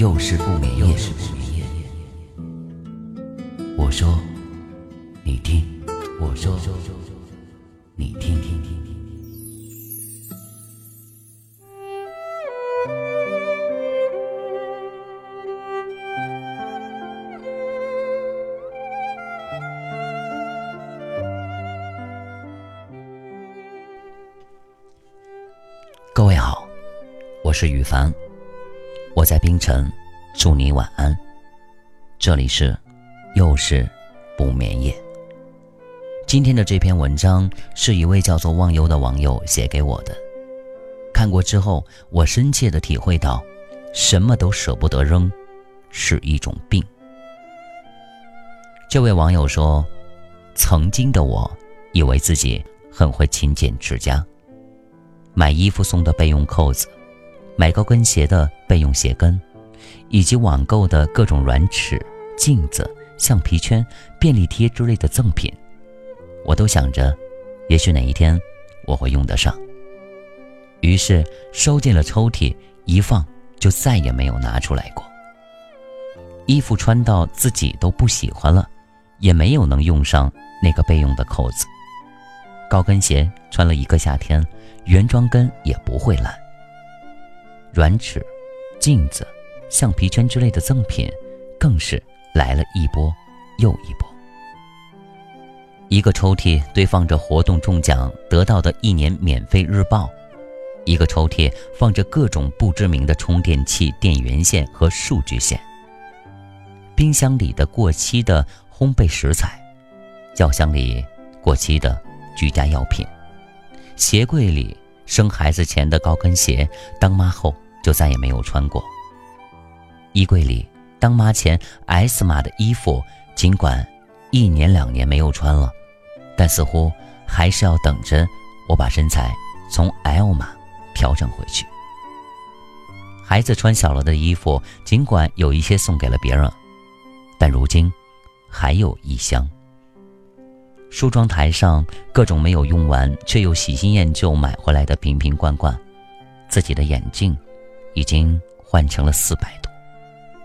又是不眠夜，我说，你听，我说，你听，听，听，各位好，我是雨凡。我在冰城，祝你晚安。这里是，又是不眠夜。今天的这篇文章是一位叫做忘忧的网友写给我的。看过之后，我深切的体会到，什么都舍不得扔，是一种病。这位网友说，曾经的我，以为自己很会勤俭持家，买衣服送的备用扣子。买高跟鞋的备用鞋跟，以及网购的各种软尺、镜子、橡皮圈、便利贴之类的赠品，我都想着，也许哪一天我会用得上。于是收进了抽屉，一放就再也没有拿出来过。衣服穿到自己都不喜欢了，也没有能用上那个备用的扣子。高跟鞋穿了一个夏天，原装跟也不会烂。软尺、镜子、橡皮圈之类的赠品，更是来了一波又一波。一个抽屉堆放着活动中奖得到的一年免费日报，一个抽屉放着各种不知名的充电器、电源线和数据线。冰箱里的过期的烘焙食材，药箱里过期的居家药品，鞋柜里。生孩子前的高跟鞋，当妈后就再也没有穿过。衣柜里当妈前 S 码的衣服，尽管一年两年没有穿了，但似乎还是要等着我把身材从 L 码调整回去。孩子穿小了的衣服，尽管有一些送给了别人，但如今还有一箱。梳妆台上各种没有用完却又喜新厌旧买回来的瓶瓶罐罐，自己的眼镜已经换成了四百度，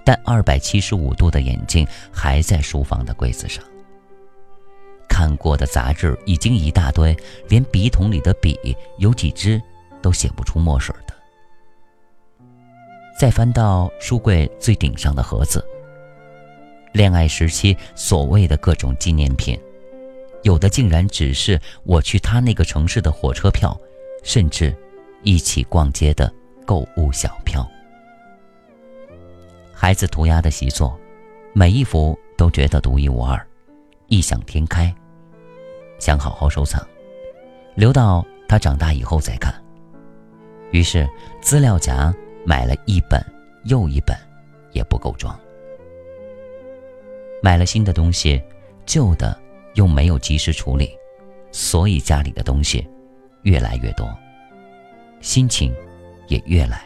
但二百七十五度的眼镜还在书房的柜子上。看过的杂志已经一大堆，连笔筒里的笔有几支都写不出墨水的。再翻到书柜最顶上的盒子，恋爱时期所谓的各种纪念品。有的竟然只是我去他那个城市的火车票，甚至一起逛街的购物小票。孩子涂鸦的习作，每一幅都觉得独一无二，异想天开，想好好收藏，留到他长大以后再看。于是资料夹买了一本又一本，也不够装。买了新的东西，旧的。又没有及时处理，所以家里的东西越来越多，心情也越来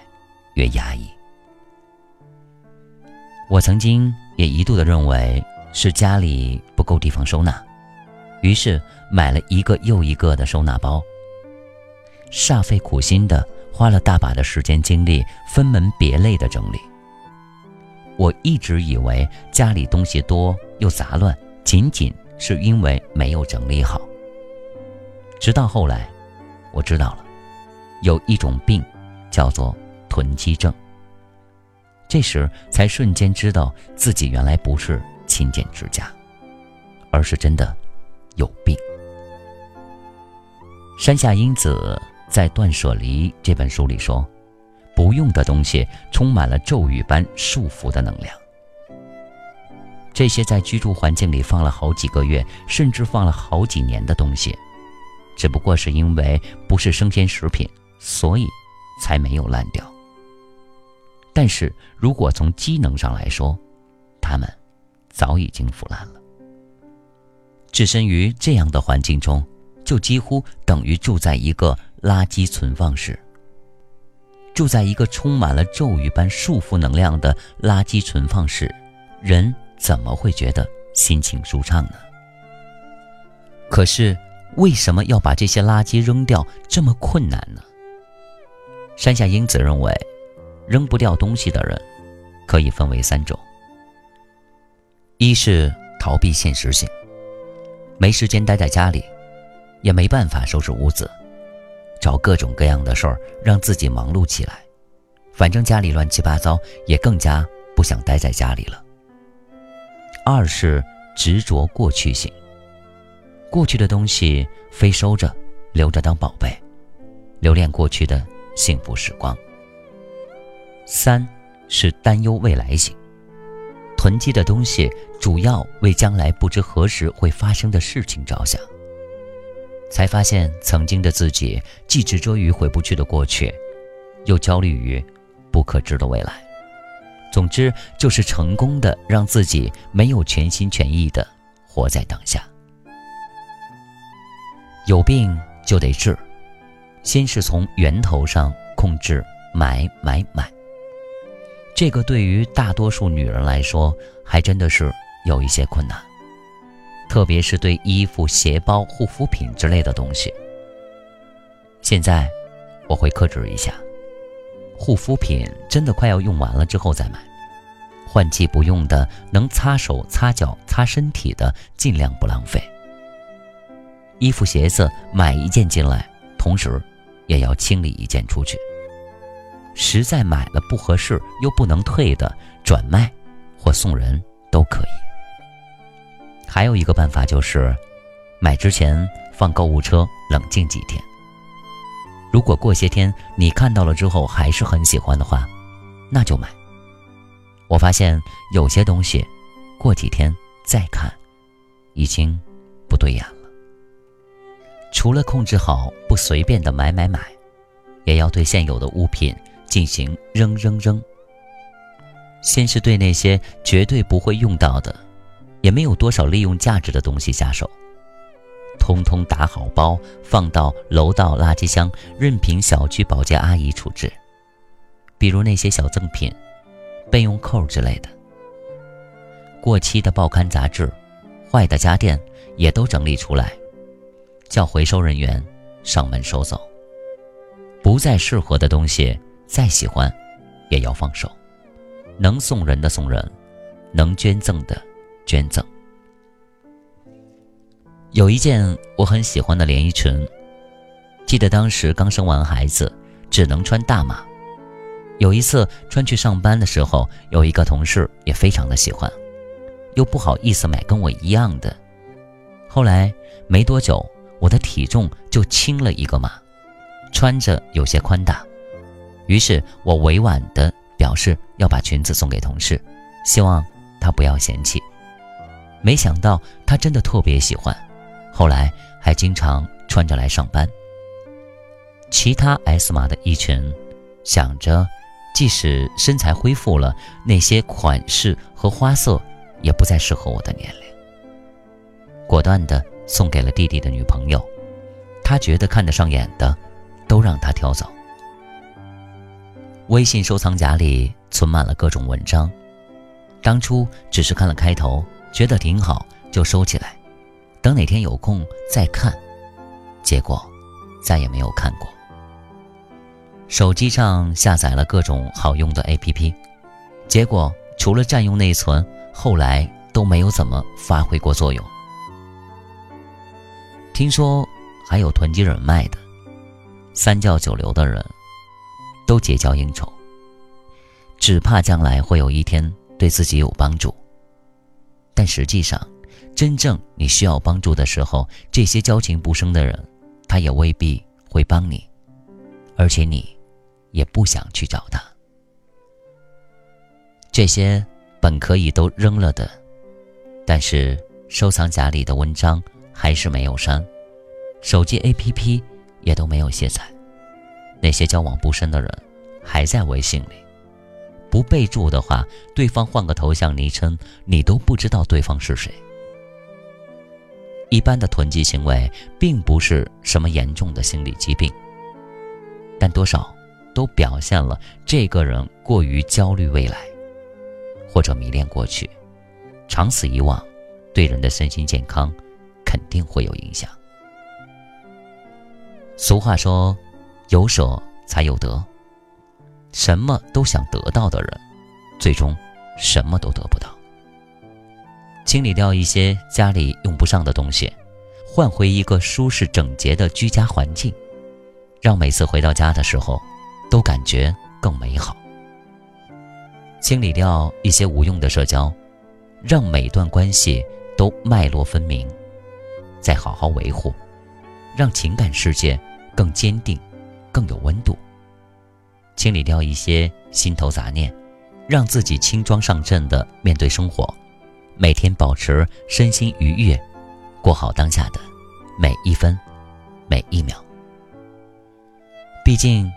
越压抑。我曾经也一度的认为是家里不够地方收纳，于是买了一个又一个的收纳包，煞费苦心的花了大把的时间精力，分门别类的整理。我一直以为家里东西多又杂乱，仅仅。是因为没有整理好。直到后来，我知道了，有一种病，叫做囤积症。这时才瞬间知道自己原来不是勤俭持家，而是真的有病。山下英子在《断舍离》这本书里说：“不用的东西充满了咒语般束缚的能量。”这些在居住环境里放了好几个月，甚至放了好几年的东西，只不过是因为不是生鲜食品，所以才没有烂掉。但是如果从机能上来说，他们早已经腐烂了。置身于这样的环境中，就几乎等于住在一个垃圾存放室。住在一个充满了咒语般束缚能量的垃圾存放室，人怎么会觉得心情舒畅呢？可是，为什么要把这些垃圾扔掉这么困难呢？山下英子认为，扔不掉东西的人，可以分为三种：一是逃避现实性。没时间待在家里，也没办法收拾屋子，找各种各样的事儿让自己忙碌起来。反正家里乱七八糟，也更加不想待在家里了。二是执着过去性，过去的东西非收着，留着当宝贝，留恋过去的幸福时光。三是担忧未来性。囤积的东西主要为将来不知何时会发生的事情着想。才发现曾经的自己既执着于回不去的过去，又焦虑于不可知的未来。总之，就是成功的让自己没有全心全意的活在当下。有病就得治，先是从源头上控制买买买。这个对于大多数女人来说，还真的是有一些困难，特别是对衣服、鞋包、护肤品之类的东西。现在，我会克制一下，护肤品真的快要用完了之后再买，换季不用的、能擦手、擦脚、擦身体的，尽量不浪费。衣服、鞋子买一件进来，同时也要清理一件出去。实在买了不合适又不能退的，转卖或送人都可以。还有一个办法就是，买之前放购物车冷静几天。如果过些天你看到了之后还是很喜欢的话，那就买。我发现有些东西，过几天再看，已经不对眼了。除了控制好不随便的买买买，也要对现有的物品。进行扔扔扔。先是对那些绝对不会用到的，也没有多少利用价值的东西下手，通通打好包，放到楼道垃圾箱，任凭小区保洁阿姨处置。比如那些小赠品、备用扣之类的，过期的报刊杂志、坏的家电也都整理出来，叫回收人员上门收走。不再适合的东西。再喜欢，也要放手。能送人的送人，能捐赠的捐赠。有一件我很喜欢的连衣裙，记得当时刚生完孩子，只能穿大码。有一次穿去上班的时候，有一个同事也非常的喜欢，又不好意思买跟我一样的。后来没多久，我的体重就轻了一个码，穿着有些宽大。于是我委婉的表示要把裙子送给同事，希望他不要嫌弃。没想到他真的特别喜欢，后来还经常穿着来上班。其他 S 码的衣裙，想着即使身材恢复了，那些款式和花色也不再适合我的年龄，果断的送给了弟弟的女朋友。他觉得看得上眼的，都让他挑走。微信收藏夹里存满了各种文章，当初只是看了开头，觉得挺好，就收起来，等哪天有空再看。结果再也没有看过。手机上下载了各种好用的 APP，结果除了占用内存，后来都没有怎么发挥过作用。听说还有囤积人脉的，三教九流的人。都结交应酬，只怕将来会有一天对自己有帮助。但实际上，真正你需要帮助的时候，这些交情不深的人，他也未必会帮你，而且你也不想去找他。这些本可以都扔了的，但是收藏夹里的文章还是没有删，手机 APP 也都没有卸载。那些交往不深的人，还在微信里，不备注的话，对方换个头像昵称，你都不知道对方是谁。一般的囤积行为并不是什么严重的心理疾病，但多少都表现了这个人过于焦虑未来，或者迷恋过去，长此以往，对人的身心健康肯定会有影响。俗话说：“有舍才有得。”什么都想得到的人，最终什么都得不到。清理掉一些家里用不上的东西，换回一个舒适整洁的居家环境，让每次回到家的时候都感觉更美好。清理掉一些无用的社交，让每段关系都脉络分明，再好好维护，让情感世界更坚定、更有温度。清理掉一些心头杂念，让自己轻装上阵的面对生活，每天保持身心愉悦，过好当下的每一分每一秒。毕竟，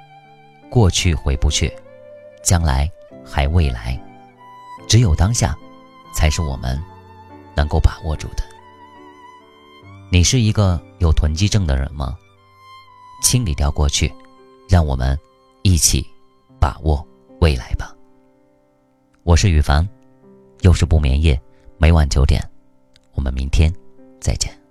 过去回不去，将来还未来，只有当下，才是我们能够把握住的。你是一个有囤积症的人吗？清理掉过去，让我们一起。把握未来吧。我是雨凡，又是不眠夜，每晚九点，我们明天再见。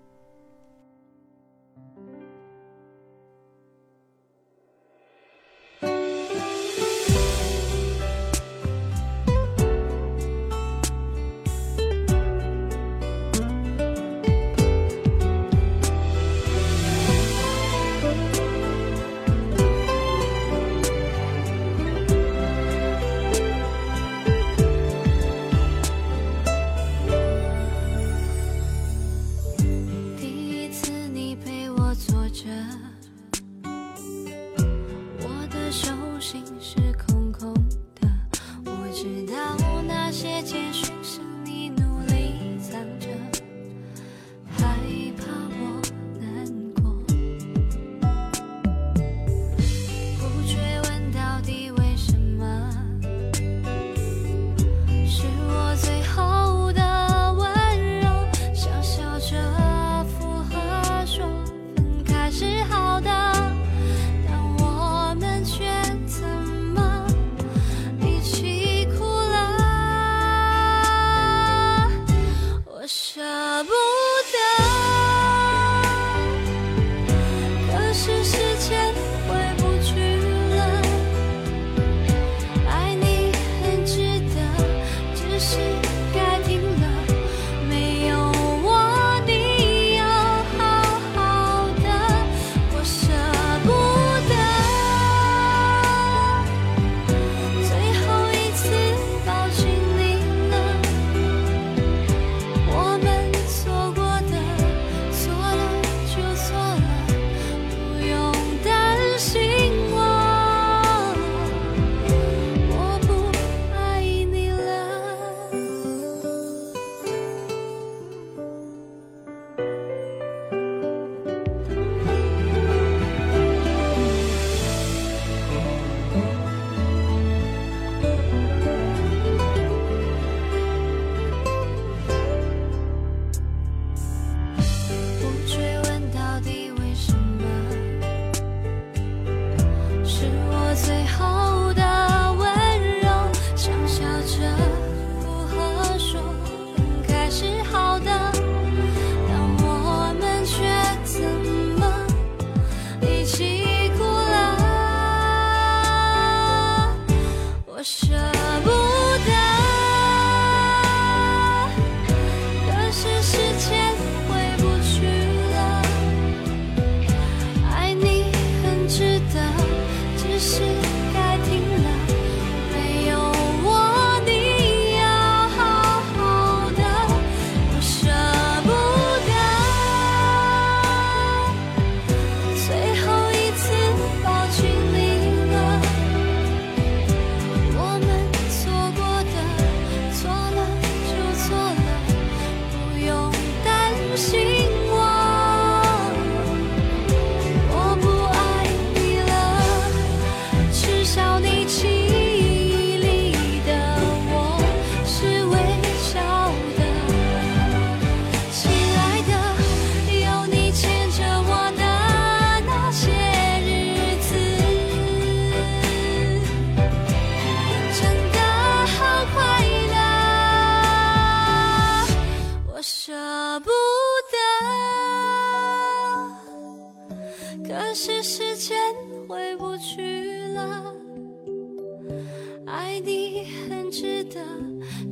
值得，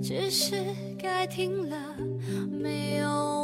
只是该停了，没有。